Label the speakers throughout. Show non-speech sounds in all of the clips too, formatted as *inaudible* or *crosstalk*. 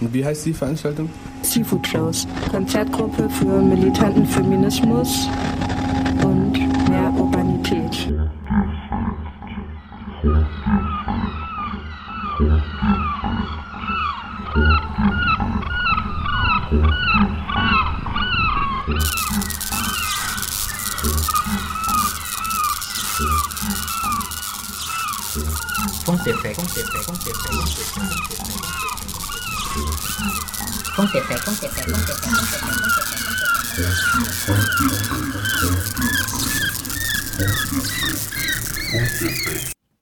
Speaker 1: Und wie heißt die Veranstaltung?
Speaker 2: Seafood Shows. Konzertgruppe für militanten Feminismus und mehr Urbanität.
Speaker 3: Funkdefekt, Funkdefekt, Funkdefekt, Funkdefekt, Funkdefekt,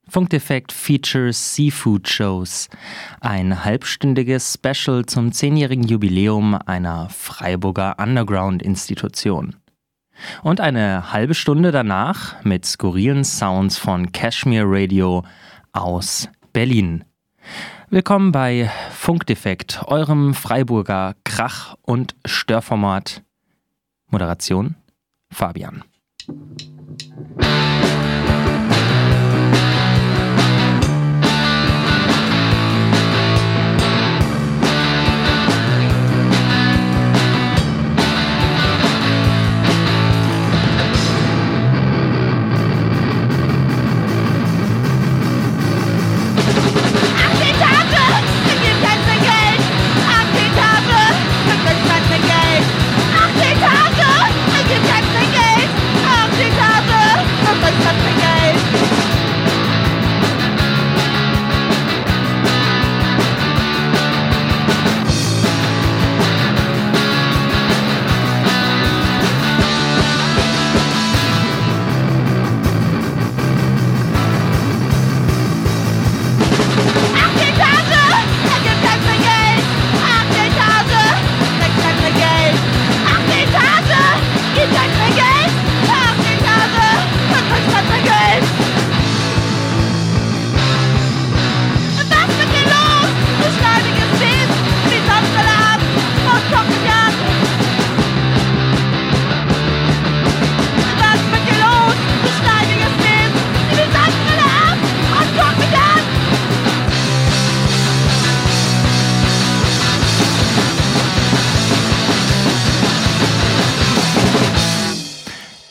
Speaker 3: Funkdefekt,
Speaker 4: Features Seafood Shows. Ein halbstündiges Special zum zehnjährigen Jubiläum einer Freiburger Underground-Institution. Und eine halbe Stunde danach mit skurrilen Sounds von Cashmere Radio aus Berlin. Willkommen bei Funkdefekt, eurem Freiburger Krach- und Störformat. Moderation Fabian.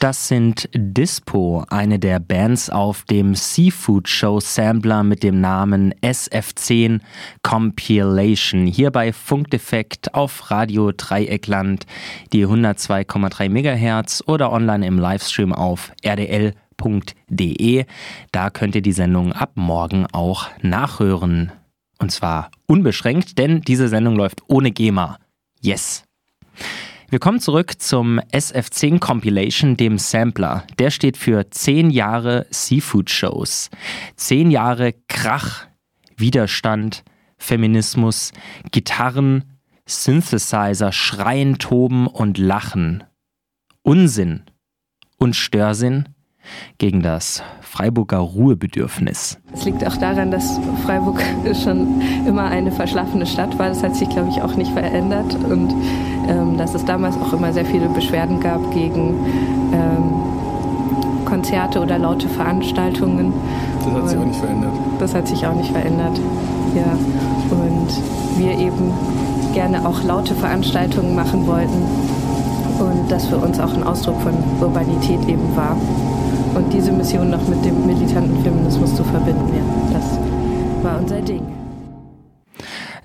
Speaker 4: Das sind Dispo, eine der Bands auf dem Seafood Show Sampler mit dem Namen SF10 Compilation. Hier bei Funkdefekt auf Radio Dreieckland, die 102,3 MHz oder online im Livestream auf rdl.de. Da könnt ihr die Sendung ab morgen auch nachhören. Und zwar unbeschränkt, denn diese Sendung läuft ohne GEMA. Yes! Wir kommen zurück zum SF10 Compilation, dem Sampler. Der steht für 10 Jahre Seafood Shows. 10 Jahre Krach, Widerstand, Feminismus, Gitarren, Synthesizer, Schreien, Toben und Lachen. Unsinn und Störsinn gegen das Freiburger Ruhebedürfnis.
Speaker 2: Es liegt auch daran, dass Freiburg *laughs* schon immer eine verschlafene Stadt war. Das hat sich, glaube ich, auch nicht verändert. Und ähm, dass es damals auch immer sehr viele Beschwerden gab gegen ähm, Konzerte oder laute Veranstaltungen.
Speaker 1: Das hat sich auch nicht verändert.
Speaker 2: Das hat sich auch nicht verändert. Ja. Und wir eben gerne auch laute Veranstaltungen machen wollten. Und das für uns auch ein Ausdruck von Urbanität eben war und diese Mission noch mit dem militanten Feminismus zu verbinden. Ja, das war unser Ding.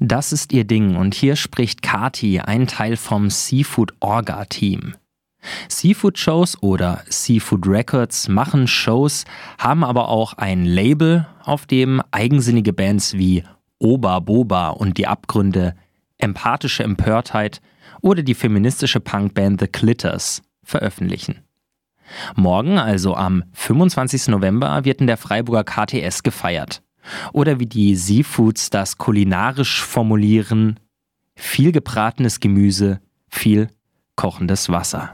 Speaker 4: Das ist ihr Ding und hier spricht Kati, ein Teil vom Seafood Orga Team. Seafood Shows oder Seafood Records machen Shows, haben aber auch ein Label, auf dem eigensinnige Bands wie Oba Boba und die Abgründe, empathische Empörtheit oder die feministische Punkband The Clitters veröffentlichen. Morgen, also am 25. November, wird in der Freiburger KTS gefeiert. Oder wie die Seafoods das kulinarisch formulieren, viel gebratenes Gemüse, viel kochendes Wasser.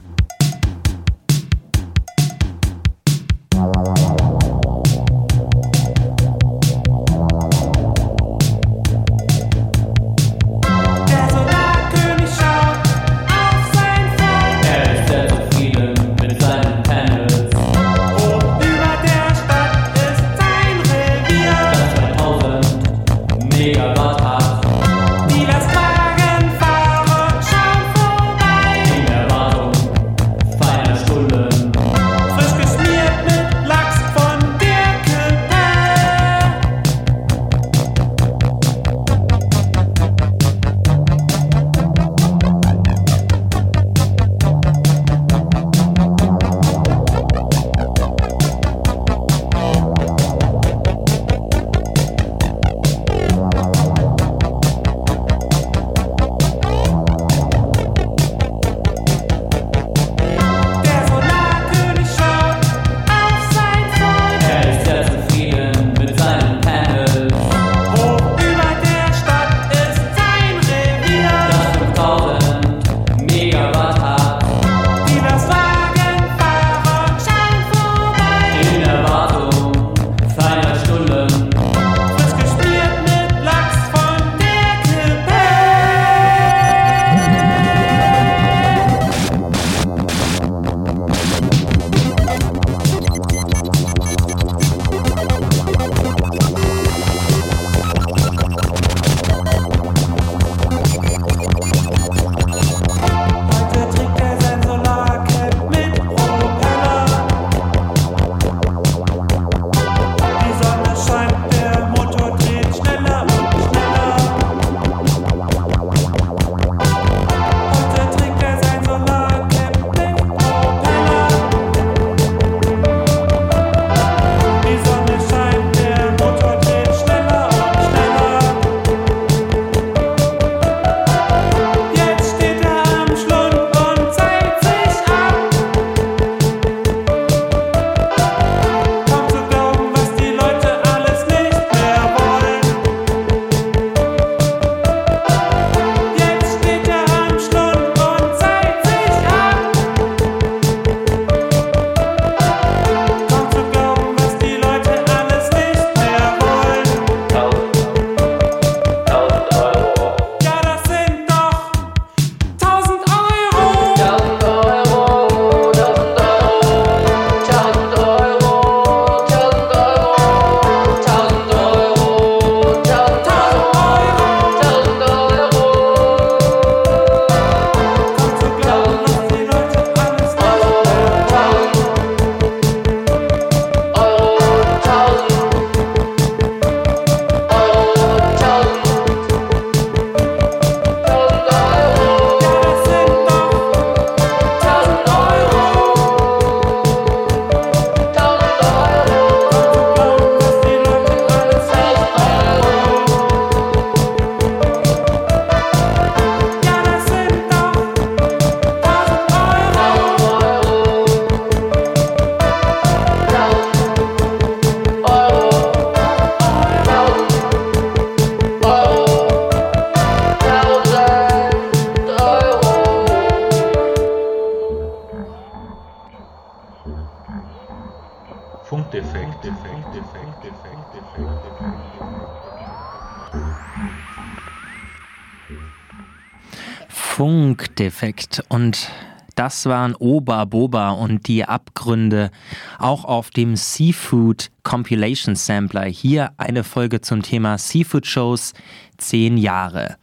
Speaker 4: Und das waren Oba Boba und die Abgründe auch auf dem Seafood Compilation Sampler. Hier eine Folge zum Thema Seafood Shows 10 Jahre.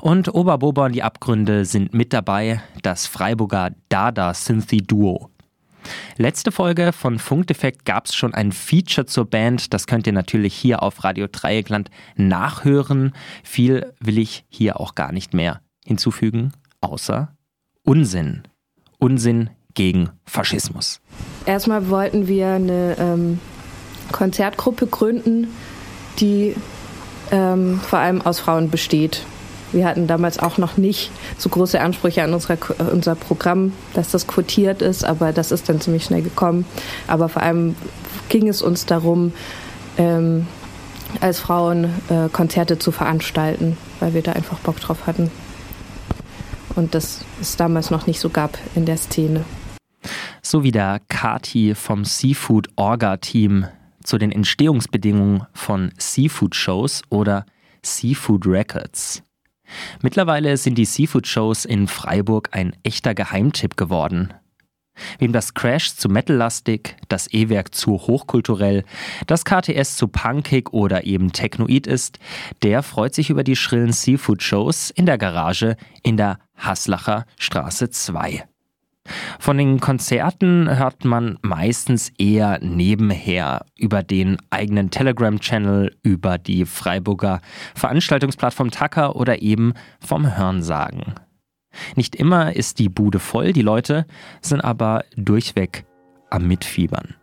Speaker 4: Und Oba Boba und die Abgründe sind mit dabei, das Freiburger Dada Synthy Duo. Letzte Folge von Funkdefekt gab es schon ein Feature zur Band. Das könnt ihr natürlich hier auf Radio Dreieckland nachhören. Viel will ich hier auch gar nicht mehr hinzufügen, außer Unsinn. Unsinn gegen Faschismus.
Speaker 2: Erstmal wollten wir eine ähm, Konzertgruppe gründen, die ähm, vor allem aus Frauen besteht. Wir hatten damals auch noch nicht so große Ansprüche an unser, unser Programm, dass das quotiert ist, aber das ist dann ziemlich schnell gekommen. Aber vor allem ging es uns darum, ähm, als Frauen äh, Konzerte zu veranstalten, weil wir da einfach Bock drauf hatten und das es damals noch nicht so gab in der Szene.
Speaker 4: So wie der Kati vom Seafood Orga Team zu den Entstehungsbedingungen von Seafood Shows oder Seafood Records. Mittlerweile sind die Seafood Shows in Freiburg ein echter Geheimtipp geworden. Wem das Crash zu metallastig, das E-Werk zu hochkulturell, das KTS zu punkig oder eben technoid ist, der freut sich über die schrillen Seafood-Shows in der Garage in der Haslacher Straße 2. Von den Konzerten hört man meistens eher nebenher über den eigenen Telegram-Channel, über die Freiburger Veranstaltungsplattform Tacker oder eben vom Hörensagen. Nicht immer ist die Bude voll, die Leute sind aber durchweg am Mitfiebern.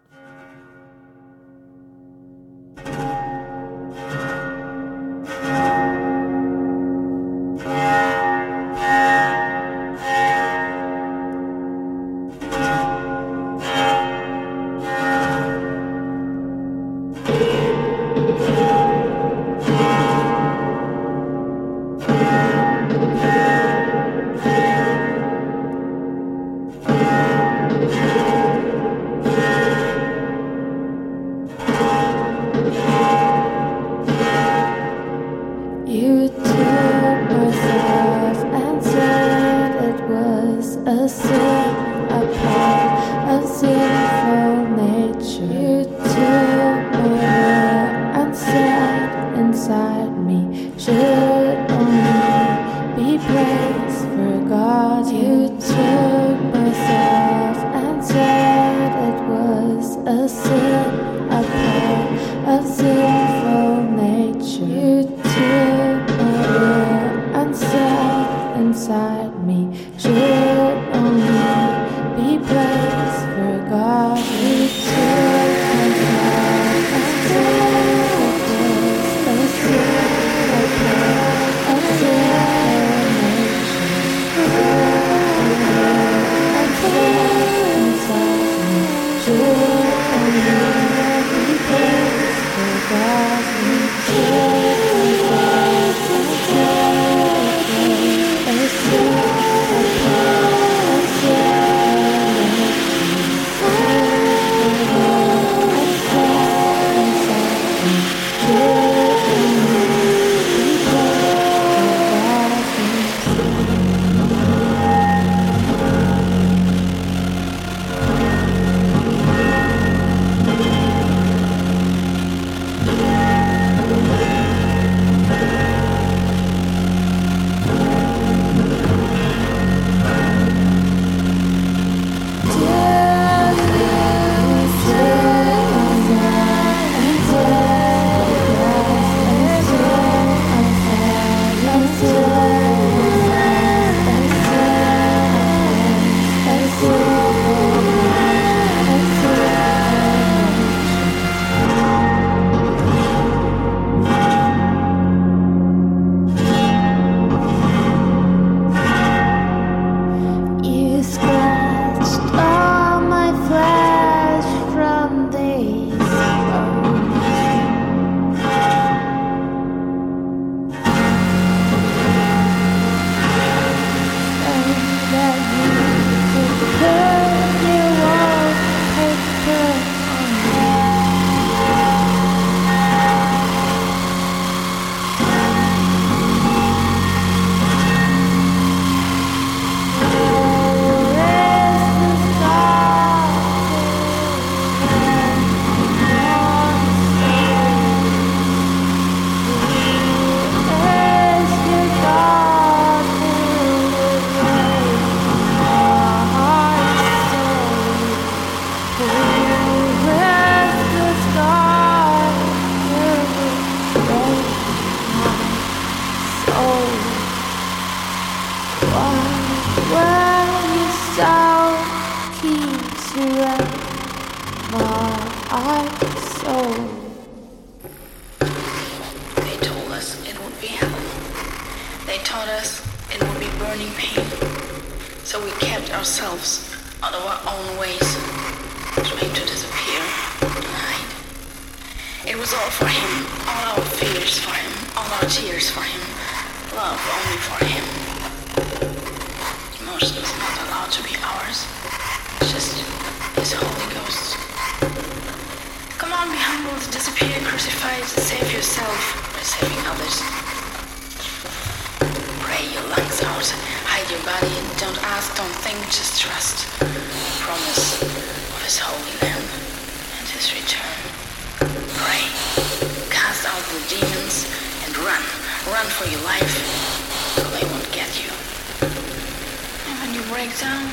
Speaker 5: Down,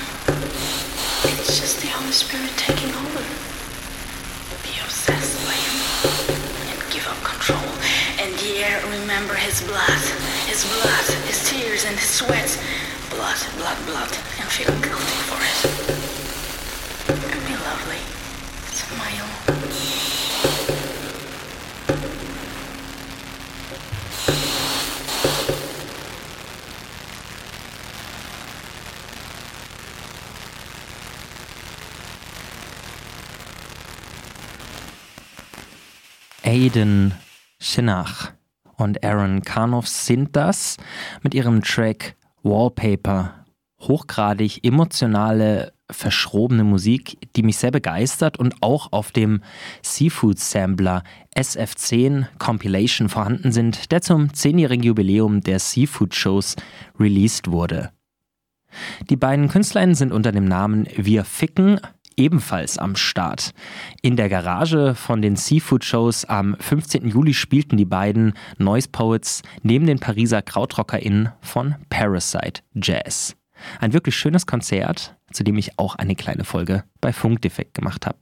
Speaker 5: it's just the Holy Spirit taking over. Be obsessed by him and give up control. And yeah, remember his blood, his blood, his tears and his sweat. Blood, blood, blood, and feel guilty for it. And be lovely. Smile.
Speaker 4: Aiden Shinach und Aaron Karnoff sind das mit ihrem Track Wallpaper. Hochgradig emotionale, verschrobene Musik, die mich sehr begeistert und auch auf dem Seafood Sampler SF10 Compilation vorhanden sind, der zum 10-jährigen Jubiläum der Seafood Shows released wurde. Die beiden Künstlerinnen sind unter dem Namen Wir Ficken ebenfalls am Start. In der Garage von den Seafood Shows am 15. Juli spielten die beiden Noise Poets neben den Pariser KrautrockerInnen von Parasite Jazz. Ein wirklich schönes Konzert, zu dem ich auch eine kleine Folge bei Funkdefekt gemacht habe.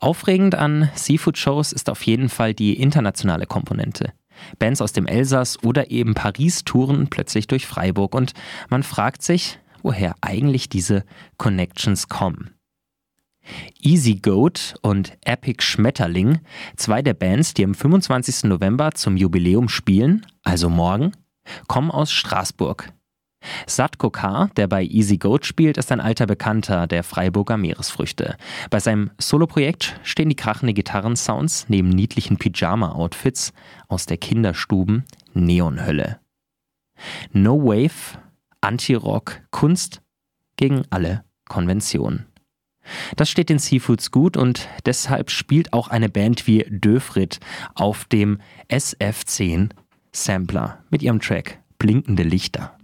Speaker 4: Aufregend an Seafood Shows ist auf jeden Fall die internationale Komponente. Bands aus dem Elsass oder eben Paris touren plötzlich durch Freiburg und man fragt sich, woher eigentlich diese Connections kommen. Easy Goat und Epic Schmetterling, zwei der Bands, die am 25. November zum Jubiläum spielen, also morgen, kommen aus Straßburg. Satko K., der bei Easy Goat spielt, ist ein alter Bekannter der Freiburger Meeresfrüchte. Bei seinem Soloprojekt stehen die krachende Gitarrensounds neben niedlichen Pyjama-Outfits aus der Kinderstuben Neonhölle. No Wave, Anti-Rock, Kunst gegen alle Konventionen. Das steht den Seafoods gut und deshalb spielt auch eine Band wie Döfrit auf dem SF10 Sampler mit ihrem Track Blinkende Lichter.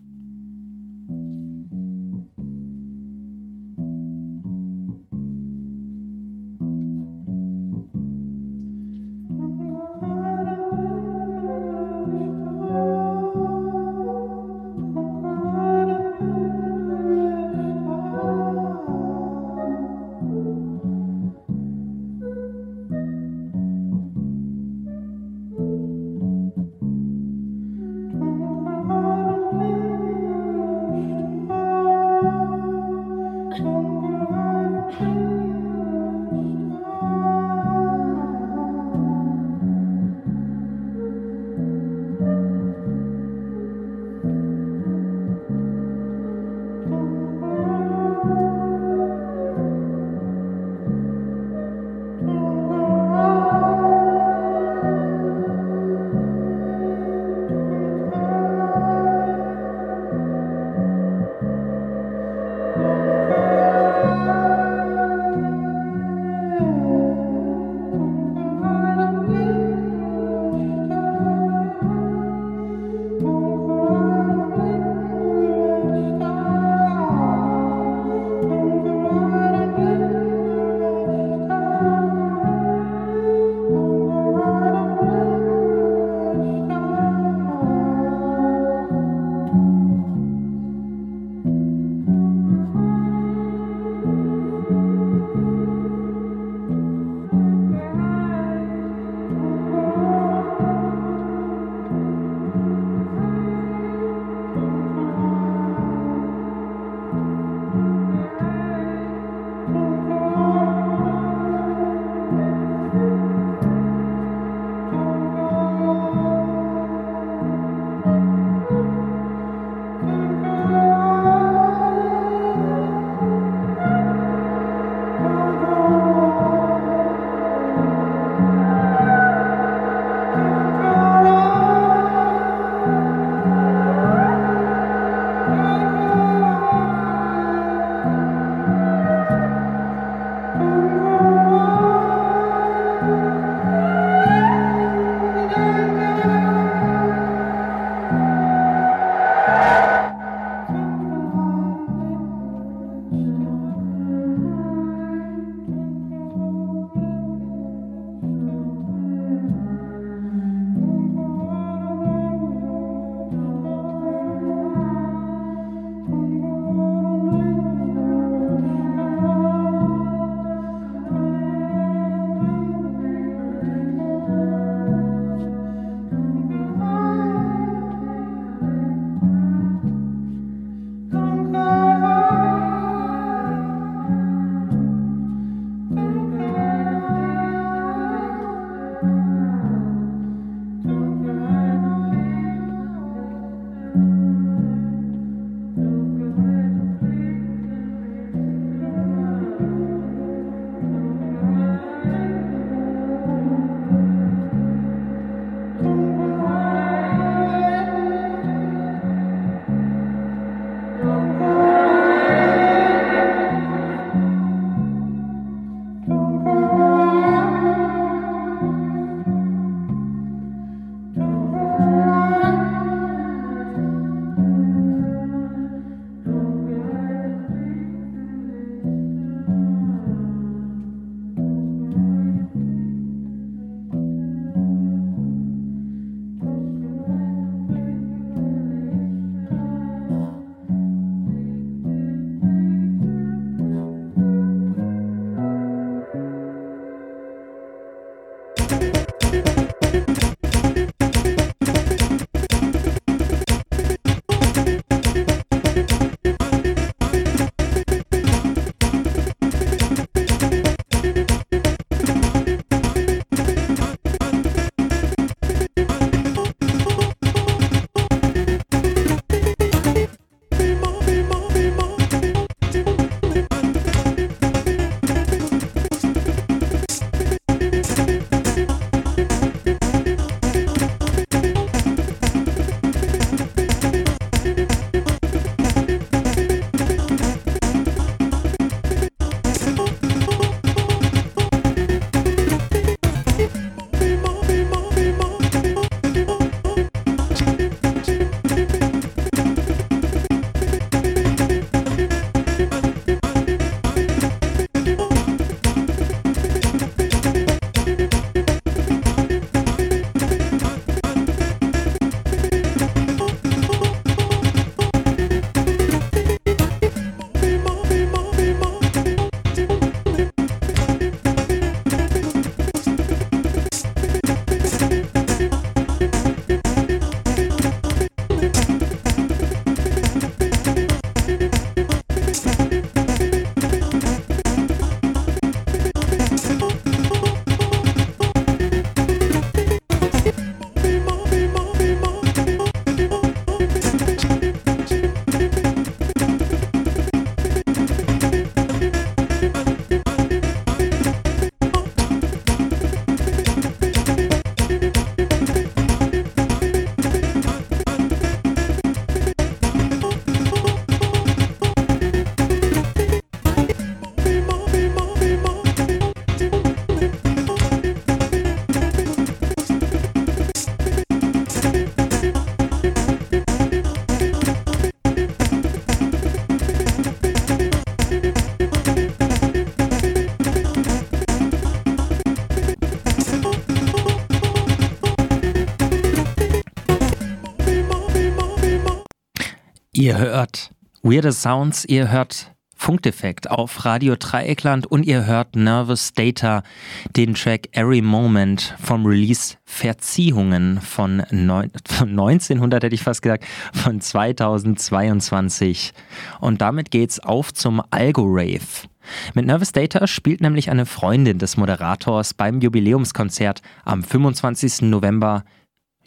Speaker 4: Ihr hört Weirder Sounds, ihr hört Funkdefekt auf Radio Dreieckland und ihr hört Nervous Data, den Track Every Moment vom Release Verziehungen von, von 1900, hätte ich fast gesagt, von 2022. Und damit geht's auf zum Algo-Rave. Mit Nervous Data spielt nämlich eine Freundin des Moderators beim Jubiläumskonzert am 25. November.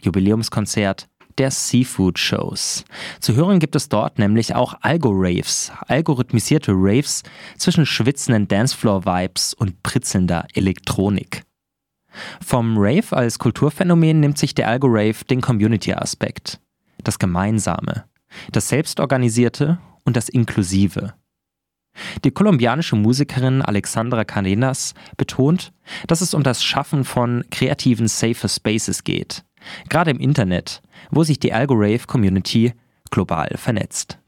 Speaker 4: Jubiläumskonzert der Seafood Shows. Zu hören gibt es dort nämlich auch Algo-Raves, algorithmisierte Raves zwischen schwitzenden Dancefloor-Vibes und pritzelnder Elektronik. Vom Rave als Kulturphänomen nimmt sich der Algo-Rave den Community-Aspekt, das Gemeinsame, das Selbstorganisierte und das Inklusive. Die kolumbianische Musikerin Alexandra Cadenas betont, dass es um das Schaffen von kreativen Safer Spaces geht, gerade im Internet, wo sich die Algorave-Community global vernetzt.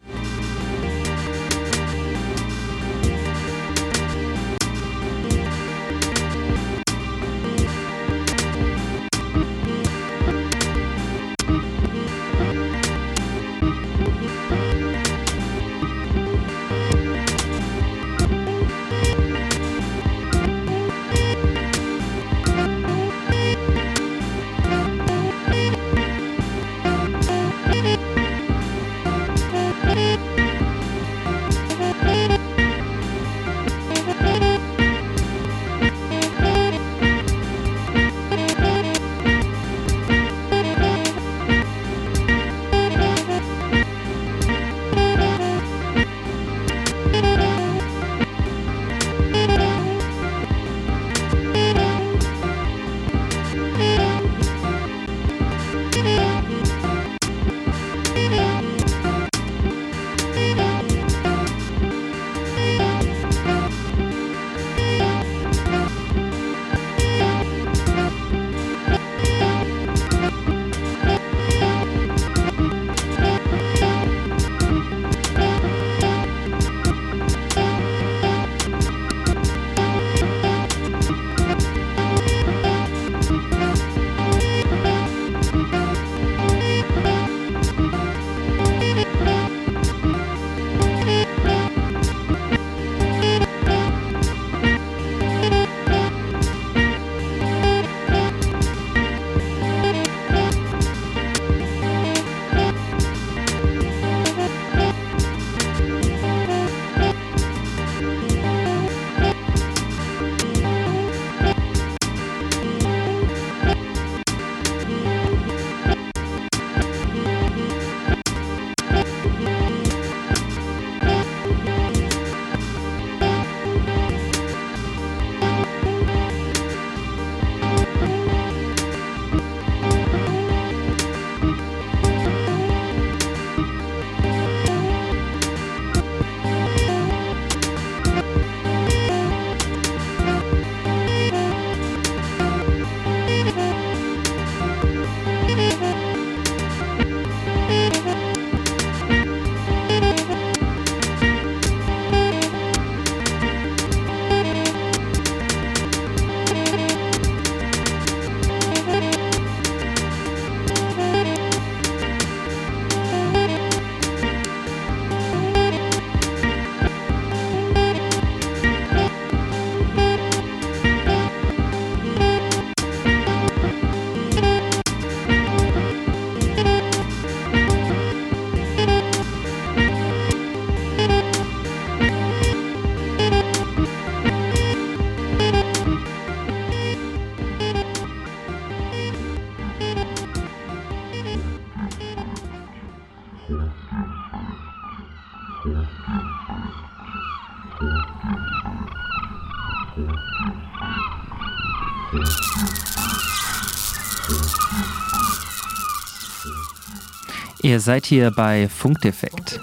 Speaker 4: Ihr seid hier bei Funkdefekt.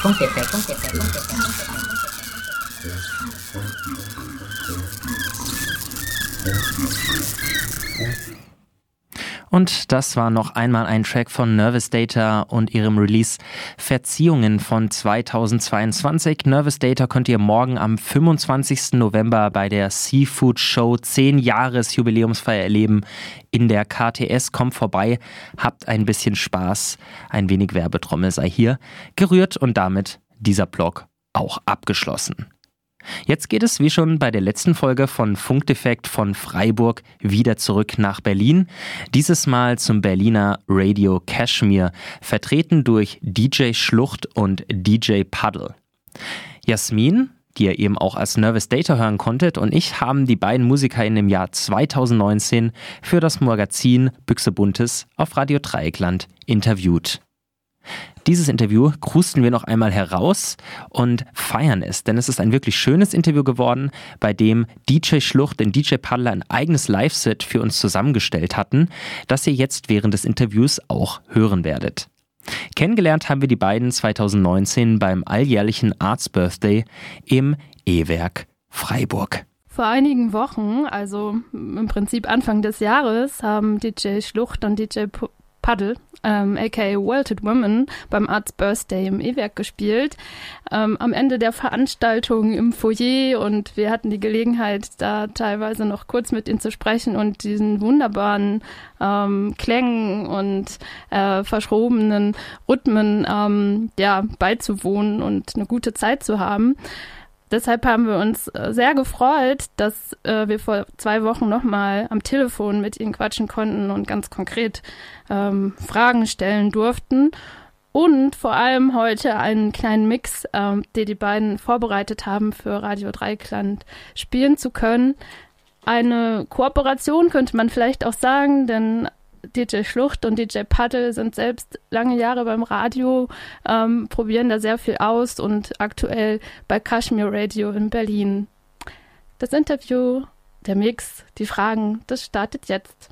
Speaker 4: Funkdefekt, Funkdefekt, Und das war noch einmal ein Track von Nervous Data und ihrem Release Verziehungen von 2022. Nervous Data könnt ihr morgen am 25. November bei der Seafood Show 10 Jahres Jubiläumsfeier erleben in der KTS. Kommt vorbei, habt ein bisschen Spaß, ein wenig Werbetrommel sei hier gerührt und damit dieser Blog auch abgeschlossen. Jetzt geht es wie schon bei der letzten Folge von Funkdefekt von Freiburg wieder zurück nach Berlin. Dieses Mal zum Berliner Radio Kashmir, vertreten durch DJ Schlucht und DJ Puddle. Jasmin, die ihr eben auch als Nervous Data hören konntet, und ich haben die beiden Musiker in dem Jahr 2019 für das Magazin Büchse Buntes auf Radio Dreieckland interviewt. Dieses Interview krusten wir noch einmal heraus und feiern es, denn es ist ein wirklich schönes Interview geworden, bei dem DJ Schlucht und DJ Paddler ein eigenes Live-Set für uns zusammengestellt hatten, das ihr jetzt während des Interviews auch hören werdet. Kennengelernt haben wir die beiden 2019 beim alljährlichen Arts Birthday im E-Werk Freiburg.
Speaker 3: Vor einigen Wochen, also im Prinzip Anfang des Jahres, haben DJ Schlucht und DJ Puddle, ähm, aka Welted Woman, beim Arts Birthday im E-Werk gespielt. Ähm, am Ende der Veranstaltung im Foyer und wir hatten die Gelegenheit, da teilweise noch kurz mit ihnen zu sprechen und diesen wunderbaren ähm, Klängen und äh, verschrobenen Rhythmen ähm, ja, beizuwohnen und eine gute Zeit zu haben. Deshalb haben wir uns äh, sehr gefreut, dass äh, wir vor zwei Wochen nochmal am Telefon mit ihnen quatschen konnten und ganz konkret ähm, Fragen stellen durften. Und vor allem heute einen kleinen Mix, ähm, den die beiden vorbereitet haben für Radio Dreikland spielen zu können. Eine Kooperation könnte man vielleicht auch sagen, denn DJ Schlucht und DJ Paddle sind selbst lange Jahre beim Radio, ähm, probieren da sehr viel aus und aktuell bei Kashmir Radio in Berlin. Das Interview, der Mix, die Fragen, das startet jetzt.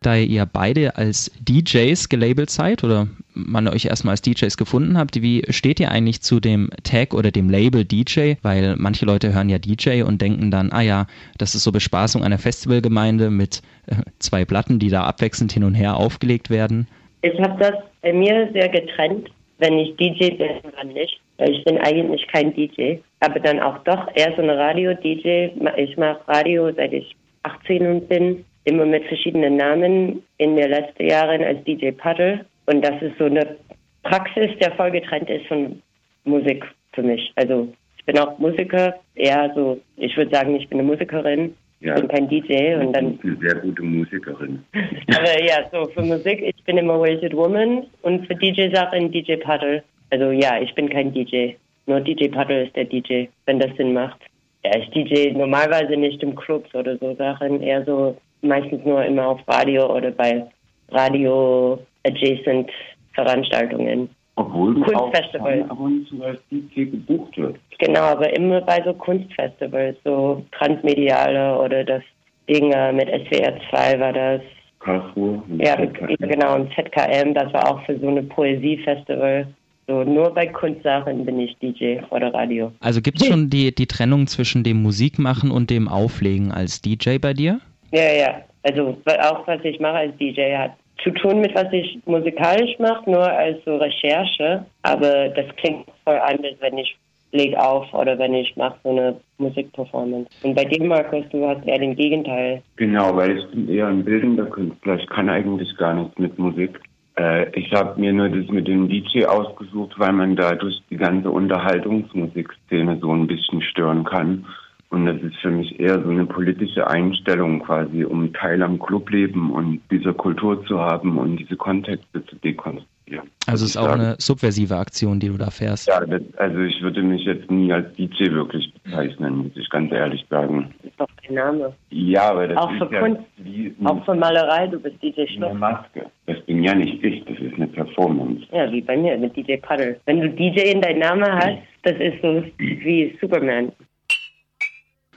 Speaker 4: Da ihr beide als DJs gelabelt seid oder man euch erstmal als DJs gefunden habt, wie steht ihr eigentlich zu dem Tag oder dem Label DJ? Weil manche Leute hören ja DJ und denken dann, ah ja, das ist so Bespaßung einer Festivalgemeinde mit äh, zwei Platten, die da abwechselnd hin und her aufgelegt werden.
Speaker 6: Ich habe das bei mir sehr getrennt, wenn ich DJ bin, dann nicht. Ich bin eigentlich kein DJ, aber dann auch doch eher so eine Radio-DJ. Ich mache Radio, seit ich 18 bin immer mit verschiedenen Namen in den letzten Jahren als DJ Puddle. Und das ist so eine Praxis, der voll getrennt ist von Musik für mich. Also ich bin auch Musiker, eher so, ich würde sagen, ich bin eine Musikerin, ja. ich bin kein DJ und dann.
Speaker 7: Eine sehr gute Musikerin. *laughs*
Speaker 6: Aber ja, so für Musik, ich bin immer Wasted Woman und für DJ-Sachen DJ Puddle. Also ja, ich bin kein DJ. Nur DJ Puddle ist der DJ, wenn das Sinn macht. Ja, ich DJ normalerweise nicht im Clubs oder so Sachen, eher so meistens nur immer auf Radio oder bei Radio-adjacent Veranstaltungen.
Speaker 7: Obwohl du Kunstfestivals. auch ab und zu als DJ gebucht wird.
Speaker 6: Genau, aber immer bei so Kunstfestivals, so transmediale oder das Ding mit SWR 2 war das.
Speaker 7: Karlsruhe.
Speaker 6: Ja, genau, und ZKM, das war auch für so eine Poesiefestival. So, nur bei Kunstsachen bin ich DJ oder Radio.
Speaker 4: Also gibt es schon die, die Trennung zwischen dem Musikmachen und dem Auflegen als DJ bei dir?
Speaker 6: Ja, ja. Also auch was ich mache als DJ hat zu tun mit was ich musikalisch mache, nur als so Recherche. Aber das klingt voll anders, wenn ich leg auf oder wenn ich mache so eine Musikperformance. Und bei dir, Markus, du hast eher den Gegenteil.
Speaker 7: Genau, weil ich bin eher ein bildender Künstler. Ich kann eigentlich gar nichts mit Musik. Äh, ich habe mir nur das mit dem DJ ausgesucht, weil man dadurch die ganze Unterhaltungsmusikszene so ein bisschen stören kann. Und das ist für mich eher so eine politische Einstellung quasi, um Teil am Clubleben und dieser Kultur zu haben und diese Kontexte zu dekonstruieren.
Speaker 4: Also es ist auch sage, eine subversive Aktion, die du da fährst.
Speaker 7: Ja, das, also ich würde mich jetzt nie als DJ wirklich bezeichnen, muss ich ganz ehrlich sagen.
Speaker 6: Das ist doch kein Name.
Speaker 7: Ja, aber das
Speaker 6: auch
Speaker 7: ist
Speaker 6: für
Speaker 7: ja
Speaker 6: Kunst,
Speaker 7: wie
Speaker 6: auch für Malerei, du bist DJ Schluck.
Speaker 7: Eine Maske. Das bin ja nicht ich, das ist eine Performance.
Speaker 6: Ja, wie bei mir mit DJ Puddle. Wenn du DJ in deinem Namen hast, das ist so wie Superman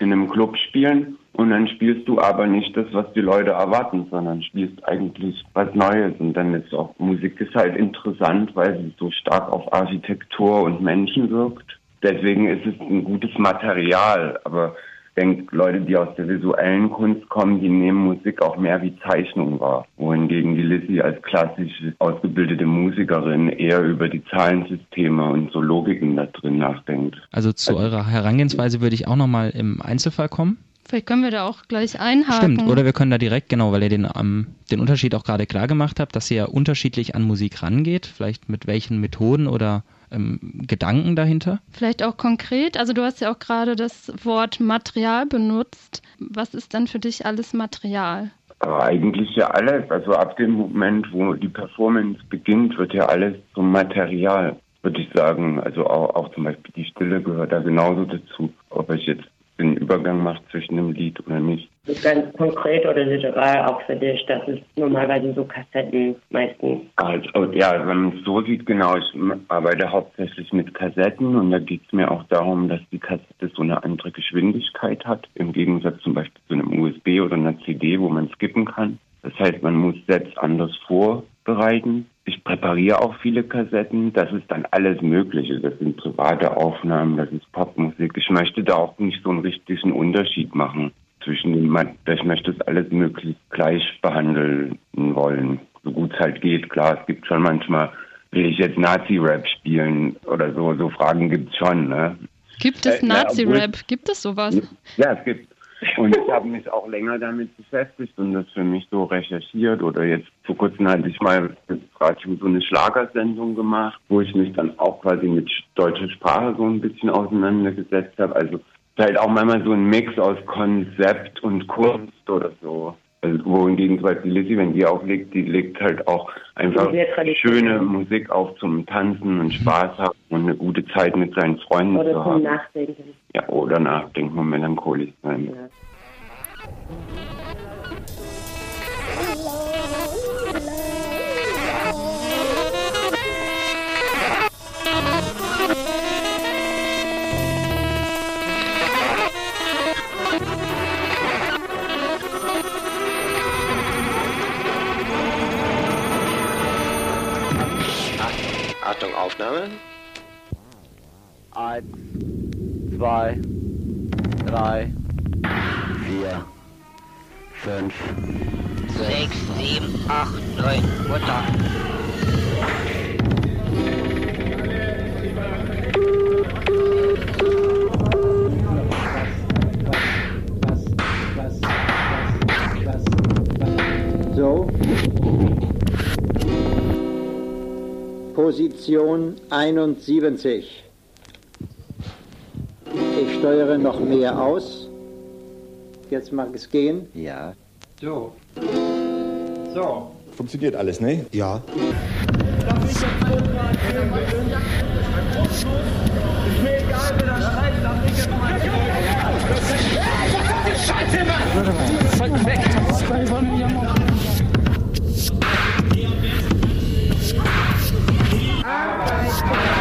Speaker 7: in einem Club spielen und dann spielst du aber nicht das, was die Leute erwarten, sondern spielst eigentlich was Neues. Und dann ist auch Musik ist halt interessant, weil sie so stark auf Architektur und Menschen wirkt. deswegen ist es ein gutes Material. Aber denke, Leute, die aus der visuellen Kunst kommen, die nehmen Musik auch mehr wie Zeichnung wahr. Wohingegen die Lizzie als klassisch ausgebildete Musikerin eher über die Zahlensysteme und so Logiken da drin nachdenkt.
Speaker 4: Also zu eurer Herangehensweise würde ich auch nochmal im Einzelfall kommen.
Speaker 3: Vielleicht können wir da auch gleich einhaken.
Speaker 4: Stimmt, oder wir können da direkt, genau, weil ihr den, ähm, den Unterschied auch gerade klar gemacht habt, dass ihr ja unterschiedlich an Musik rangeht, vielleicht mit welchen Methoden oder ähm, Gedanken dahinter?
Speaker 3: Vielleicht auch konkret. Also du hast ja auch gerade das Wort Material benutzt. Was ist dann für dich alles Material?
Speaker 7: Aber eigentlich ja alles. Also ab dem Moment, wo die Performance beginnt, wird ja alles zum Material, würde ich sagen. Also auch, auch zum Beispiel die Stille gehört da genauso dazu. Ob ich jetzt den Übergang macht zwischen dem Lied oder nicht.
Speaker 6: Ganz konkret oder literal auch für dich, das ist normalerweise so Kassetten meistens.
Speaker 7: Also, ja, wenn man es so sieht, genau, ich arbeite hauptsächlich mit Kassetten und da geht es mir auch darum, dass die Kassette so eine andere Geschwindigkeit hat, im Gegensatz zum Beispiel zu einem USB oder einer CD, wo man skippen kann. Das heißt, man muss Sets anders vorbereiten. Ich präpariere auch viele Kassetten. Das ist dann alles Mögliche. Das sind private Aufnahmen, das ist Popmusik. Ich möchte da auch nicht so einen richtigen Unterschied machen zwischen den, ich möchte es alles möglichst gleich behandeln wollen, so gut es halt geht. Klar, es gibt schon manchmal, will ich jetzt Nazi-Rap spielen oder so, so Fragen gibt es schon, ne?
Speaker 3: Gibt es äh, Nazi-Rap? Gibt es sowas?
Speaker 7: Ja, es gibt und ich habe mich auch länger damit beschäftigt und das für mich so recherchiert. Oder jetzt vor kurzem hatte ich mal Radio so eine Schlagersendung gemacht, wo ich mich dann auch quasi mit deutscher Sprache so ein bisschen auseinandergesetzt habe. Also halt auch manchmal so ein Mix aus Konzept und Kunst oder so. Also wohingegen zum Beispiel Lizzie, wenn die auflegt, die legt halt auch einfach schöne Musik auf zum Tanzen und Spaß haben und eine gute Zeit mit seinen Freunden
Speaker 6: oder
Speaker 7: zu haben.
Speaker 6: Oder zum Nachdenken.
Speaker 7: Ja, oder nachdenken und melancholisch sein. Ja.
Speaker 8: 71. Ich steuere noch mehr aus. Jetzt mag es gehen.
Speaker 9: Ja.
Speaker 8: So. So.
Speaker 10: Funktioniert alles, ne?
Speaker 11: Ja.
Speaker 12: Darf ich jetzt mal filmen, bitte? Ist mir egal, wer da schreit, darf ich jetzt mal? Scheiße, Mann! Zeig weg!
Speaker 10: Thank.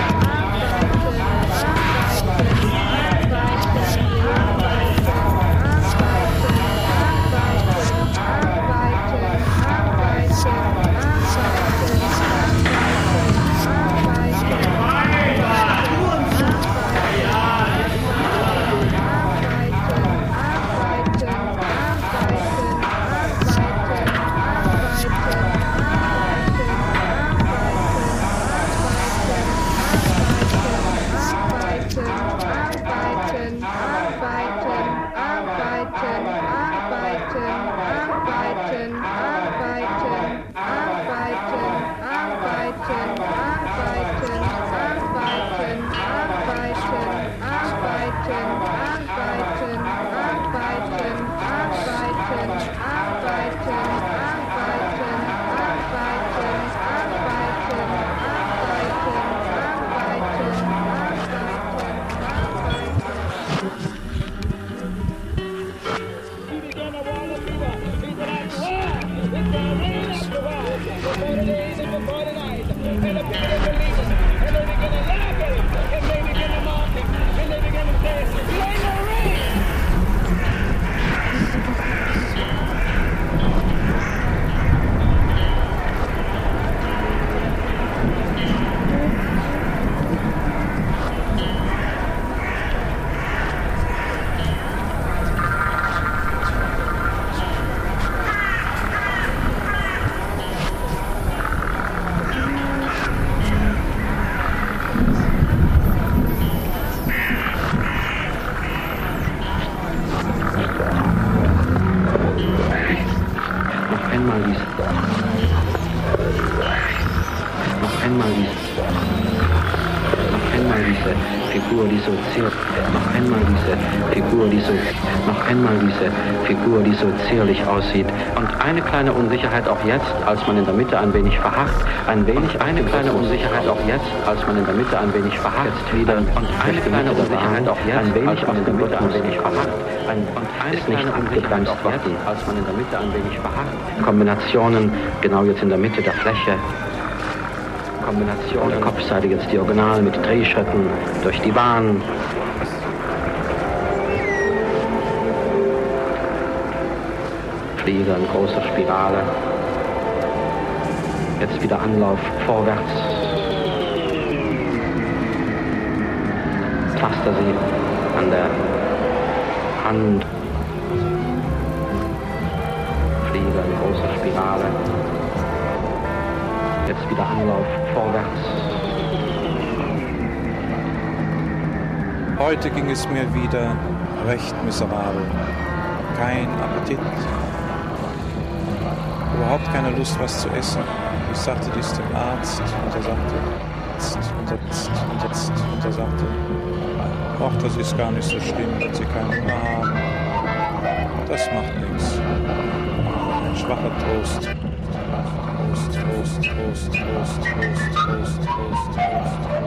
Speaker 10: Einmal diese Figur, die so zierlich aussieht. Und eine kleine Unsicherheit auch jetzt, als man in der Mitte ein wenig verharrt, ein wenig, eine kleine Unsicherheit auch jetzt, als man in der Mitte ein wenig verharrt, wieder, und eine kleine Unsicherheit auch jetzt, ein wenig auf der Mitte ein wenig verharrt, ein, und eine ist nicht abgebremst worden, als man in der Mitte ein wenig verharrt. Kombinationen, genau jetzt in der Mitte der Fläche, Kombination der Kopfseite jetzt diagonal mit Drehschritten durch die Bahn. Flieger in großer Spirale. Jetzt wieder Anlauf vorwärts. Taster sie an der Hand. Flieger in großer Spirale. Jetzt wieder Anlauf vorwärts.
Speaker 13: Heute ging es mir wieder recht miserabel. Kein Appetit überhaupt keine Lust, was zu essen. Ich sagte dies dem Arzt und er sagte, jetzt und jetzt und Arzt und er sagte, ach, das ist gar nicht so schlimm, wenn Sie keinen Hunger haben. Das macht nichts. Ein schwacher Trost. Trost, Trost, Trost, Trost, Trost, Trost, Trost, Trost.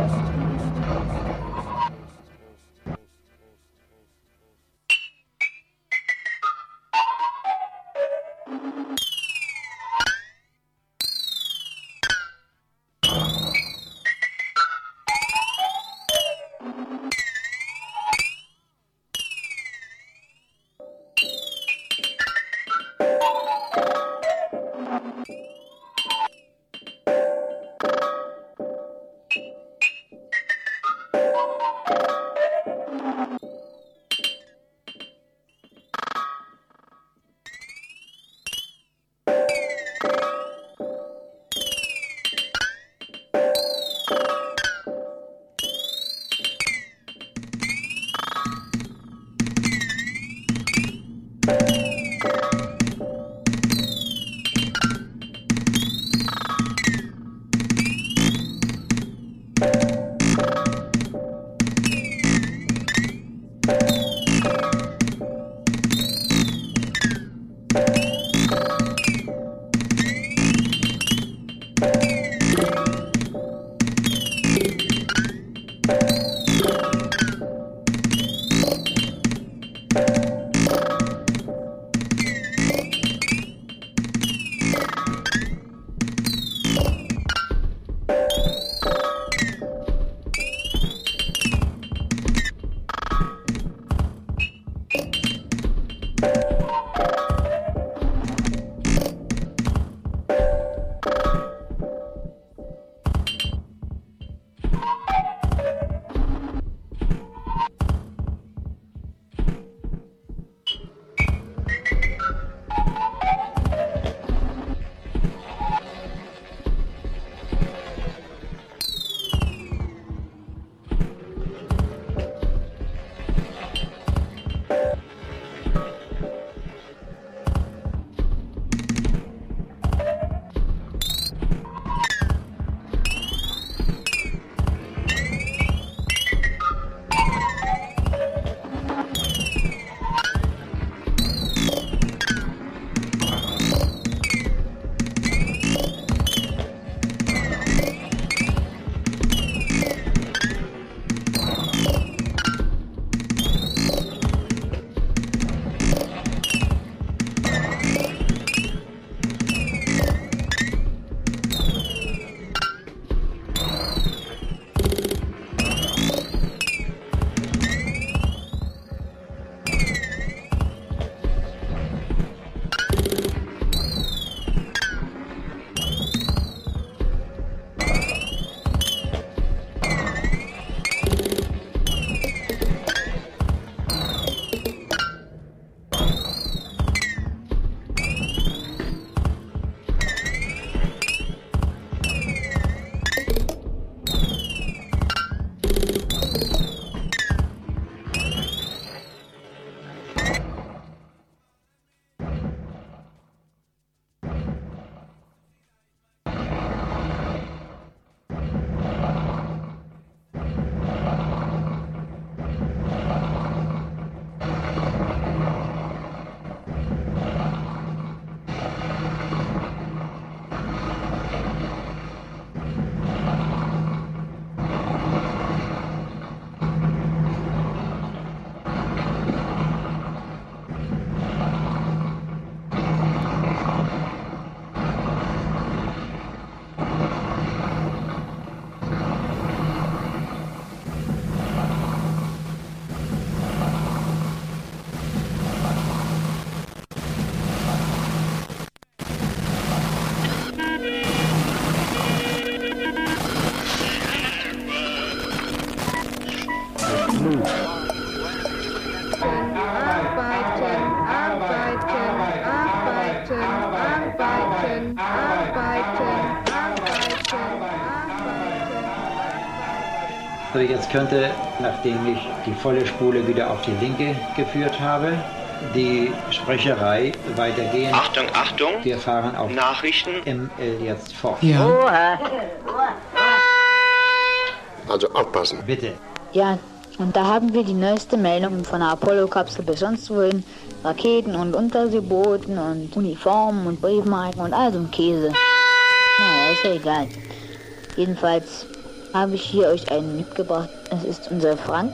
Speaker 8: Jetzt könnte, nachdem ich die volle Spule wieder auf die linke geführt habe, die Sprecherei weitergehen.
Speaker 9: Achtung, Achtung.
Speaker 8: Wir fahren auf
Speaker 9: Nachrichten.
Speaker 8: ML jetzt fort.
Speaker 14: Ja.
Speaker 15: Also aufpassen.
Speaker 8: Bitte.
Speaker 14: Ja, und da haben wir die neueste Meldung von der Apollo-Kapsel bis sonst wohin. Raketen und Unterseebooten und Uniformen und Briefmarken und all so ein Käse. Naja, ist ja egal. Jedenfalls habe ich hier euch einen mitgebracht. Es ist unser Frank.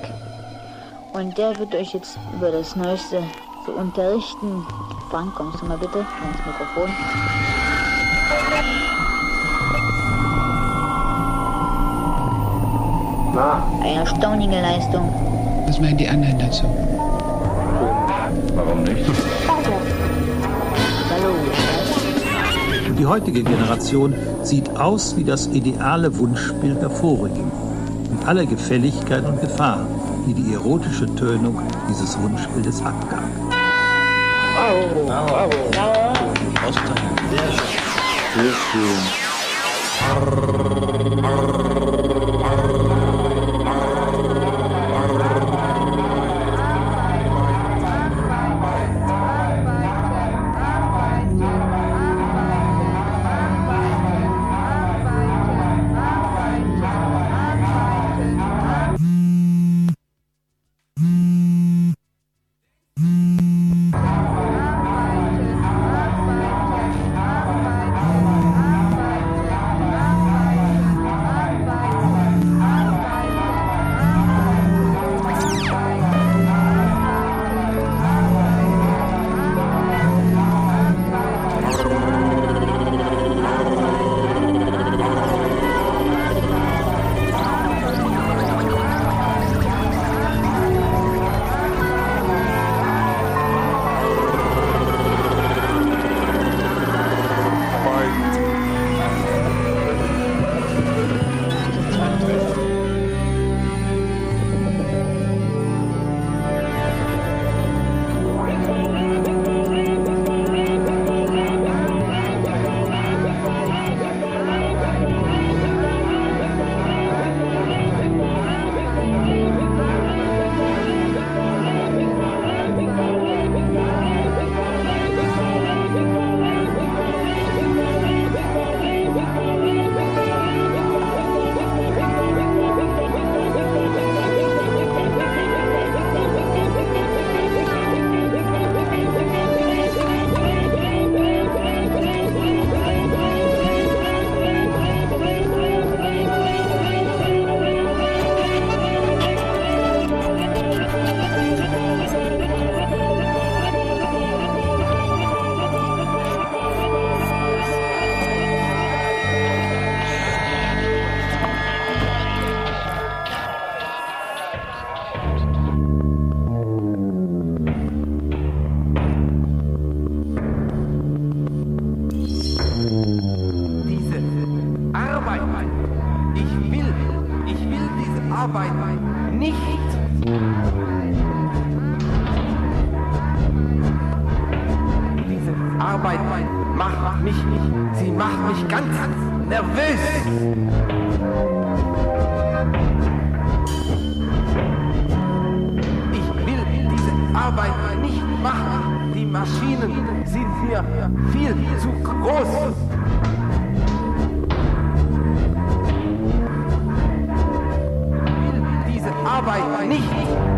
Speaker 14: Und der wird euch jetzt über das Neueste so unterrichten. Frank, kommst du mal bitte ans Mikrofon?
Speaker 15: Na?
Speaker 14: Eine erstaunliche Leistung.
Speaker 16: Was meinen die anderen dazu?
Speaker 15: Warum nicht?
Speaker 17: Die heutige Generation sieht aus wie das ideale Wunschbild der vorigen. Mit aller Gefälligkeit und Gefahr, die die erotische Tönung dieses Wunschbildes abgab.
Speaker 15: Bravo, bravo, bravo.
Speaker 17: Sehr schön.
Speaker 15: Sehr schön.
Speaker 12: Arbeit nicht machen. Die Maschinen sind mir viel zu groß. diese Arbeit nicht.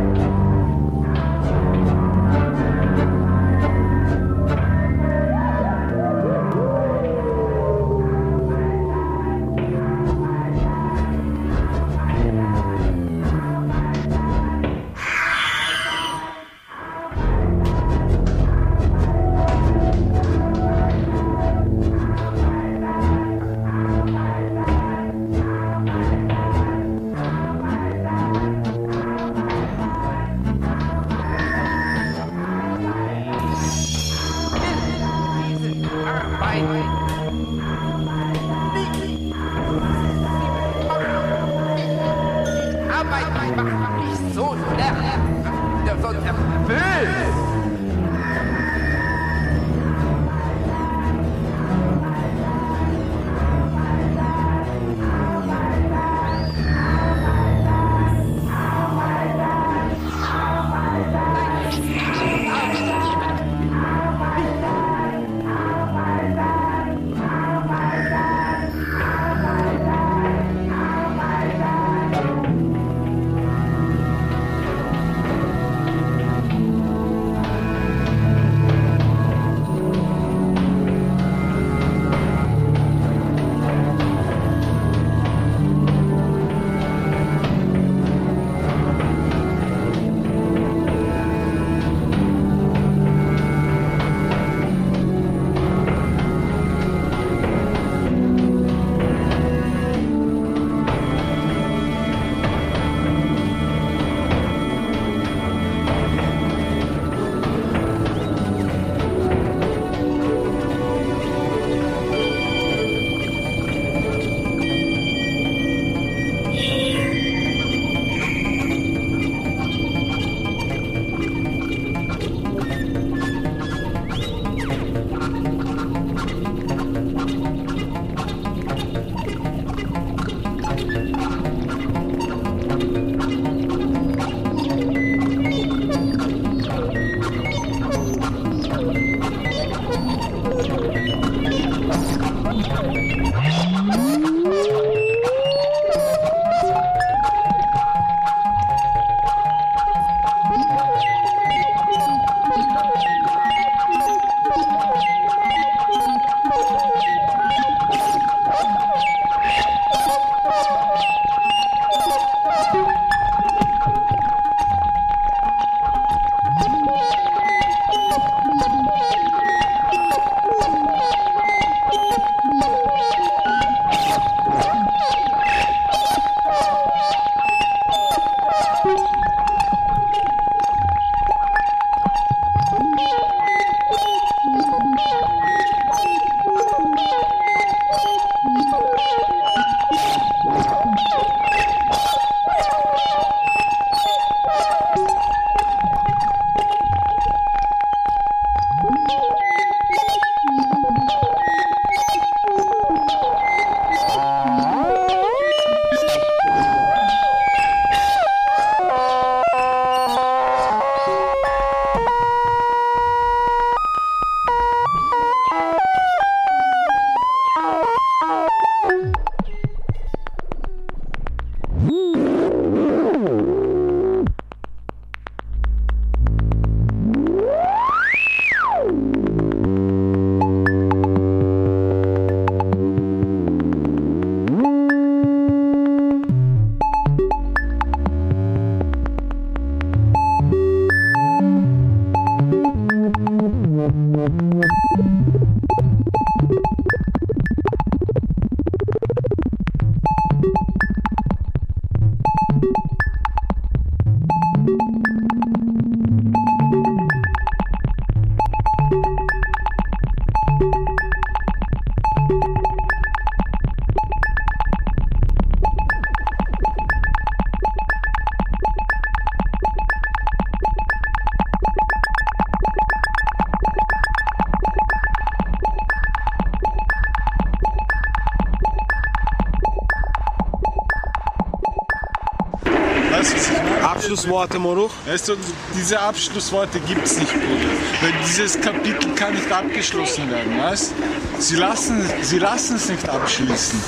Speaker 11: Abschlussworte, Moruch. Weißt du, diese Abschlussworte gibt es nicht, Bruder. Weil dieses Kapitel kann nicht abgeschlossen werden, weißt Sie lassen, sie lassen es nicht abschließen.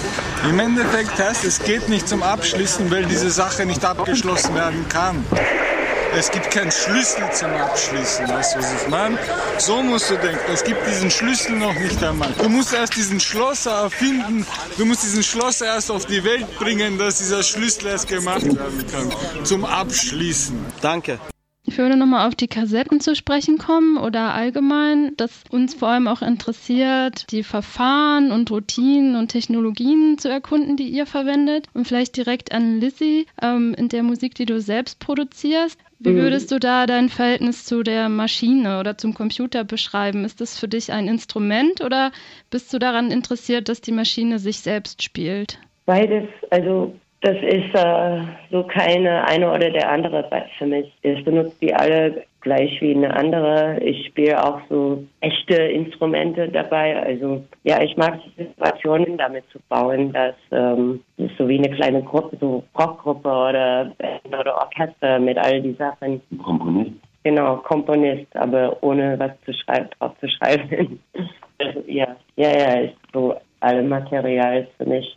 Speaker 11: Im Endeffekt heißt es geht nicht zum Abschließen, weil diese Sache nicht abgeschlossen werden kann. Es gibt keinen Schlüssel zum Abschließen, weißt du, was ich meine? So musst du denken, es gibt diesen Schlüssel noch nicht einmal. Du musst erst diesen Schlosser erfinden, du musst diesen Schlosser erst auf die Welt bringen, dass dieser Schlüssel erst gemacht werden kann. Zum Abschließen.
Speaker 18: Danke.
Speaker 3: Ich würde nochmal auf die Kassetten zu sprechen kommen oder allgemein, dass uns vor allem auch interessiert, die Verfahren und Routinen und Technologien zu erkunden, die ihr verwendet. Und vielleicht direkt an Lizzie, ähm, in der Musik, die du selbst produzierst. Wie
Speaker 6: Mhm.
Speaker 3: würdest du da dein Verhältnis zu der Maschine oder zum Computer beschreiben? Ist das für dich ein Instrument oder bist du daran interessiert, dass die Maschine sich selbst spielt?
Speaker 6: Beides, also das ist äh, so keine eine oder der andere für mich. Ich benutze die alle gleich wie eine andere. Ich spiele auch so echte Instrumente dabei. Also ja, ich mag die Situationen damit zu bauen, dass ähm, das so wie eine kleine Gruppe, so Rockgruppe oder Band oder Orchester mit all die Sachen.
Speaker 7: Komponist.
Speaker 6: Genau, Komponist, aber ohne was zu schreiben, drauf zu schreiben. *laughs* Also, ja, ja, ja, ist so alle Material ist für mich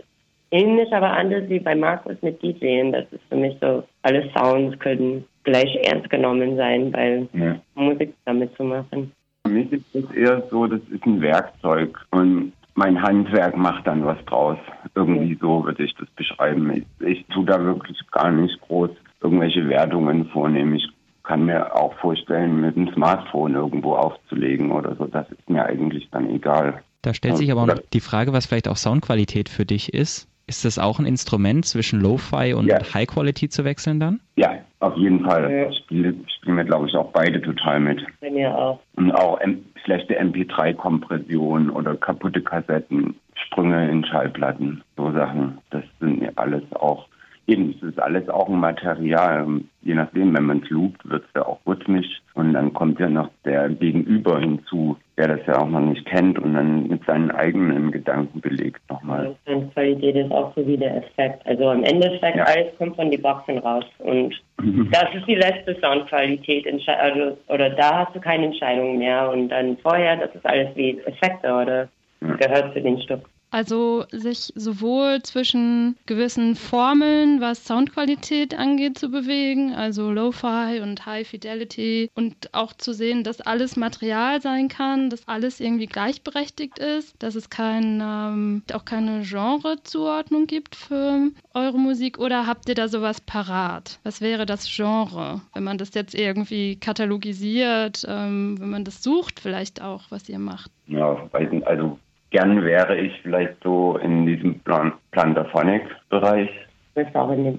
Speaker 6: ähnlich, aber anders wie bei Markus mit DJing. Das ist für mich so, alle Sounds können gleich ernst genommen sein, weil
Speaker 7: Ja.
Speaker 6: Musik damit zu machen.
Speaker 7: Für mich ist das eher so, das ist ein Werkzeug und mein Handwerk macht dann was draus. Irgendwie so würde ich das beschreiben. Ich, ich tue da wirklich gar nicht groß irgendwelche Wertungen vornehmen. Ich kann mir auch vorstellen, mit dem Smartphone irgendwo aufzulegen oder so. Das ist mir eigentlich dann egal.
Speaker 4: Da stellt sich aber auch noch die Frage, was vielleicht auch Soundqualität für dich ist. Ist das auch ein Instrument zwischen Lo-Fi und High Quality zu wechseln dann?
Speaker 7: Ja, auf jeden Fall. Spiele, spielen wir, glaube ich, auch beide total mit.
Speaker 6: Bei mir auch.
Speaker 7: Und auch M schlechte MP3-Kompression oder kaputte Kassetten, Sprünge in Schallplatten, so Sachen. Das sind ja alles auch, eben, es ist alles auch ein Material. Je nachdem, wenn man es loopt, wird es ja auch rhythmisch. Und dann kommt ja noch der Gegenüber hinzu, der das ja auch noch nicht kennt und dann mit seinen eigenen Gedanken belegt nochmal.
Speaker 6: Und Qualität ist auch so wie der Effekt. Also im Endeffekt, alles kommt von den Boxen raus. Und *laughs* das ist die letzte Soundqualität. Also, oder da hast du keine Entscheidung mehr. Und dann vorher, das ist alles wie Effekte oder gehört zu dem Stück.
Speaker 3: Also sich sowohl zwischen gewissen Formeln, was Soundqualität angeht, zu bewegen, also Lo-Fi und High Fidelity und auch zu sehen, dass alles Material sein kann, dass alles irgendwie gleichberechtigt ist, dass es kein, ähm, auch keine Genrezuordnung gibt für eure Musik oder habt ihr da sowas parat? Was wäre das Genre, wenn man das jetzt irgendwie katalogisiert, ähm, wenn man das sucht vielleicht auch, was ihr macht?
Speaker 7: Ja, also gern wäre ich vielleicht so in diesem Plan Plantaphonic-Bereich.
Speaker 6: Du bist auch in dem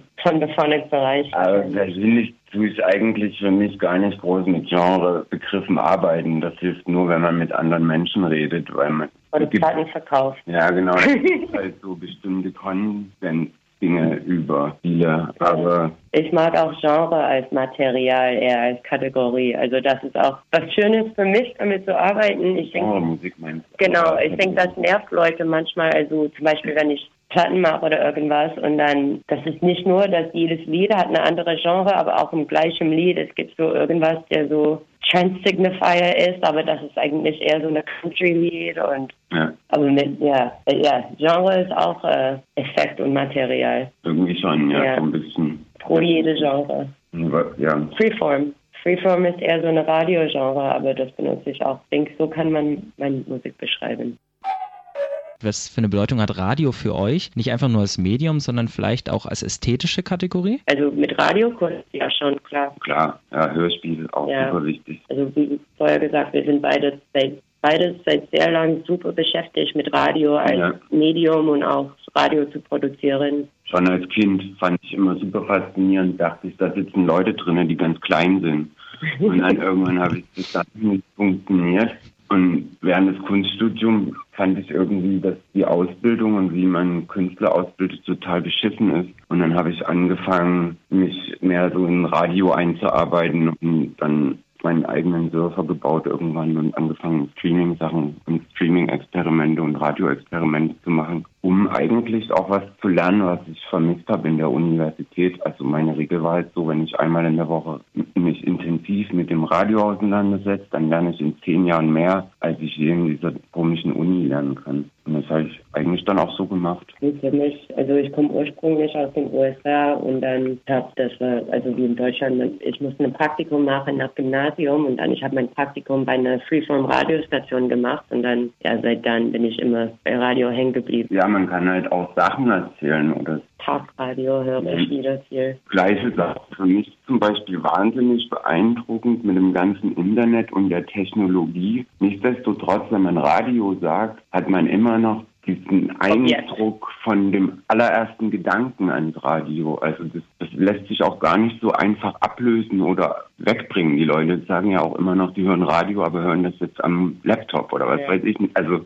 Speaker 6: Phonic-Bereich.
Speaker 7: Aber persönlich tue ich eigentlich für mich gar nicht groß mit Genrebegriffen arbeiten. Das hilft nur, wenn man mit anderen Menschen redet, weil man
Speaker 6: Oder Platten verkauft.
Speaker 7: Ja, genau. *laughs* Es gibt halt so bestimmte Konsensdinge über Spiele. Aber
Speaker 6: Ich mag auch Genre als Material, eher als Kategorie. Also das ist auch was Schönes für mich, damit zu arbeiten. Ich denke,
Speaker 7: Genremusik meinst du?
Speaker 6: Genau, ich denke, das nervt Leute manchmal. Also zum Beispiel, wenn ich Platten mache oder irgendwas und dann, das ist nicht nur, dass jedes Lied hat eine andere Genre, aber auch im gleichen Lied. Es gibt so irgendwas, der so Trend Signifier ist, aber das ist eigentlich eher so eine Country-Lied und
Speaker 7: Ja,
Speaker 6: aber mit, ja, ja, Genre ist auch äh, Effekt und Material.
Speaker 7: irgendwie schon, ja,
Speaker 6: Ja.
Speaker 7: so ein bisschen.
Speaker 6: Pro jede Genre.
Speaker 7: Ja,
Speaker 6: Freeform. Freeform ist eher so eine Radiogenre, aber das benutze ich auch. Ich denke, so kann man meine Musik beschreiben.
Speaker 4: Was für eine Bedeutung hat Radio für euch? Nicht einfach nur als Medium, sondern vielleicht auch als ästhetische Kategorie?
Speaker 6: Also mit Radiokunst, ja schon, klar.
Speaker 7: klar. Ja, Hörspiel auch
Speaker 6: Ja.
Speaker 7: super wichtig.
Speaker 6: Also wie vorher gesagt, wir sind beide seit, beides seit sehr lang super beschäftigt mit Radio als
Speaker 7: Ja.
Speaker 6: Medium und auch Radio zu produzieren.
Speaker 7: Schon als Kind fand ich immer super faszinierend, dachte ich, da sitzen Leute drinnen, die ganz klein sind. Und dann *laughs* irgendwann habe ich das dann nicht funktioniert. Und während des Kunststudiums fand ich irgendwie, dass die Ausbildung und wie man Künstler ausbildet total beschissen ist. Und dann habe ich angefangen, mich mehr so in Radio einzuarbeiten und dann meinen eigenen Surfer gebaut irgendwann und angefangen Streaming-Sachen und Streaming-Experimente und Radio-Experimente zu machen, um eigentlich auch was zu lernen, was ich vermisst habe in der Universität. Also meine Regel war halt so, wenn ich einmal in der Woche mich intensiv mit dem Radio auseinandersetze, dann lerne ich in zehn Jahren mehr, als ich je in dieser komischen Uni lernen kann. Und das habe ich eigentlich dann auch so gemacht.
Speaker 6: Für mich, also ich komme ursprünglich aus den USA und dann habe das also wie in Deutschland, ich musste ein Praktikum machen nach Gymnasium und dann ich habe mein Praktikum bei einer Freeform Radiostation gemacht und dann, ja, seit dann bin ich immer bei Radio hängen geblieben.
Speaker 7: Ja, man kann halt auch Sachen erzählen oder
Speaker 6: Talkradio höre ich wieder viel.
Speaker 7: Gleiche Sache. Für mich zum Beispiel wahnsinnig beeindruckend mit dem ganzen Internet und der Technologie. Nichtsdestotrotz, wenn man Radio sagt, hat man immer noch diesen Eindruck von dem allerersten Gedanken ans Radio. Also das, das, lässt sich auch gar nicht so einfach ablösen oder wegbringen. Die Leute sagen ja auch immer noch, die hören Radio, aber hören das jetzt am Laptop oder was ja. weiß ich nicht. Also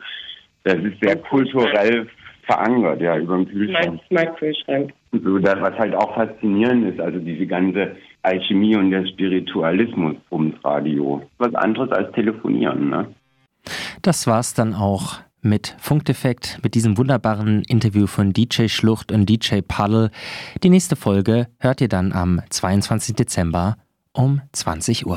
Speaker 7: das ist sehr kulturell verankert, ja, über dem Kühlschrank.
Speaker 6: Smart Kühlschrank.
Speaker 7: So, das, was halt auch faszinierend ist, also diese ganze Alchemie und der Spiritualismus ums Radio. Was anderes als telefonieren, ne?
Speaker 4: Das war's dann auch mit Funkdefekt, mit diesem wunderbaren Interview von DJ Schlucht und DJ Paddle. Die nächste Folge hört ihr dann am 22. Dezember um 20 Uhr.